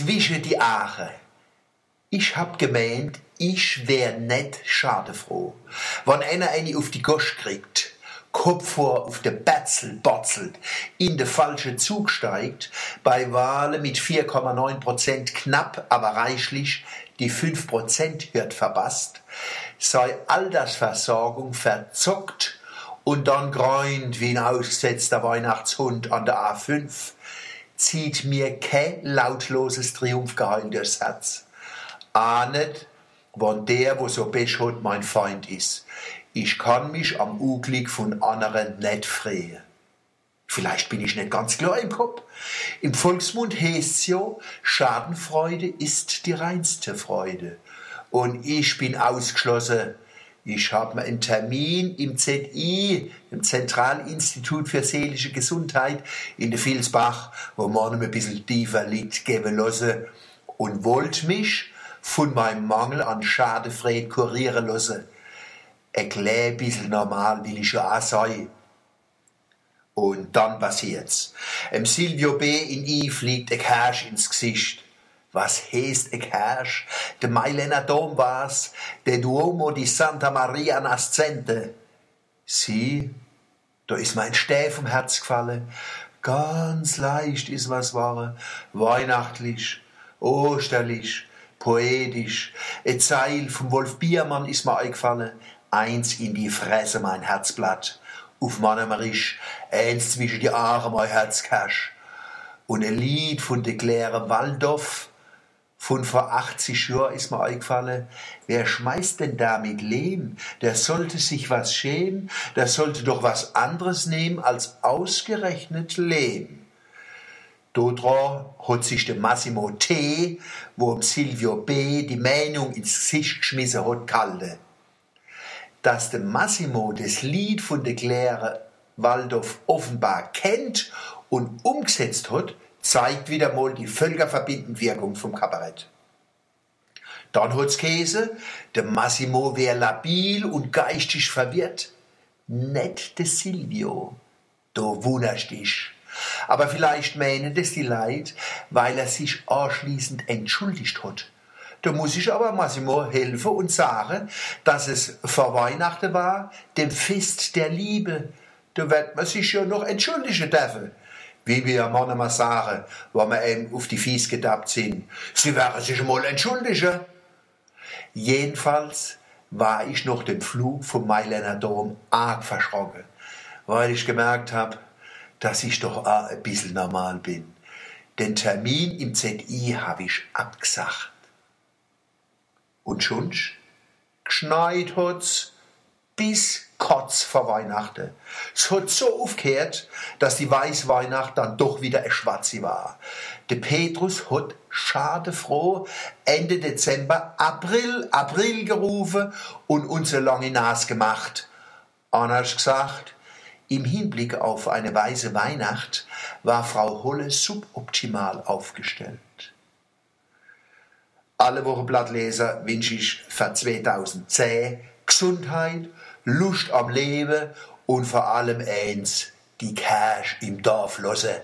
zwischen die Aare. Ich hab gemeint, ich wär net schadefroh, wann einer eine auf die Gosch kriegt, Kopf vor auf de Betzel botzelt, in de falsche Zug steigt, bei Wahlen mit 4,9 Prozent knapp, aber reichlich die 5 Prozent wird verbasst, sei Altersversorgung verzockt und dann gräunt wie ein ausgesetzter Weihnachtshund an der A5, zieht mir kein lautloses Triumphgeheul durchs Herz. Ahnet, wann der, wo so beschot, mein Feind ist. Ich kann mich am Uglick von anderen nicht freuen. Vielleicht bin ich nicht ganz klar im Kopf. Im Volksmund heißt's ja, Schadenfreude ist die reinste Freude. Und ich bin ausgeschlossen. Ich habe mir einen Termin im ZI, im Zentralinstitut für seelische Gesundheit in der Vilsbach, wo man ein bisschen tiefer liegt, geben lassen und wollte mich von meinem Mangel an Schadefreude kurieren lassen ein klein bisschen normal will ich ja auch sein. Und dann passiert's. Em Silvio B. in I fliegt ein Cash ins Gesicht. Was heißt ein Cash? Der Mailänder Dom war's, der Duomo di Santa Maria Nascente. Sie, da ist mein Stäh vom Herz gefallen. Ganz leicht ist was wahre, weihnachtlich, osterlich, poetisch. Ein Zeil vom Wolf Biermann ist mir eingefallen eins in die Fresse mein Herzblatt, auf meinem Risch, eins zwischen die Arme mein Herzkasch. Und ein Lied von de Claire Waldorf, von vor 80 Jahren ist mir eingefallen, wer schmeißt denn da mit Lehm? Der sollte sich was schämen, der sollte doch was anderes nehmen als ausgerechnet Lehm. Dodra hat sich der Massimo T., wo im Silvio B. die Meinung ins Gesicht geschmissen hat, kalte dass der Massimo das Lied von der Claire Waldorf offenbar kennt und umgesetzt hat, zeigt wieder mal die völkerverbindende Wirkung vom Kabarett. Dann hat's Käse, der Massimo wär labil und geistig verwirrt. Nicht der Silvio. Du wunderst dich. Aber vielleicht meinen das die Leid, weil er sich anschließend entschuldigt hat da muss ich aber Massimo helfen und sagen, dass es vor Weihnachten war, dem Fest der Liebe. Da wird man sich ja noch entschuldigen dürfen. Wie wir manchmal sagen, wenn wir eben auf die Fies gedappt sind. Sie werden sich mal entschuldigen. Jedenfalls war ich noch dem Flug vom Mailänder Dom arg verschrocken, weil ich gemerkt habe, dass ich doch auch ein bisschen normal bin. Den Termin im ZI habe ich abgesagt. Und schon geschneit hat's bis kurz vor Weihnachten. Es hat so aufgehört, dass die Weißweihnacht dann doch wieder ein Schwarze war. Der Petrus hat schadefroh Ende Dezember April, April gerufen und uns lange Nas gemacht. Anders gesagt, im Hinblick auf eine weiße Weihnacht war Frau Holle suboptimal aufgestellt alle Wochenblattleser wünsche ich für 2010 Gesundheit, Lust am Leben und vor allem eins, die Cash im Dorf losse.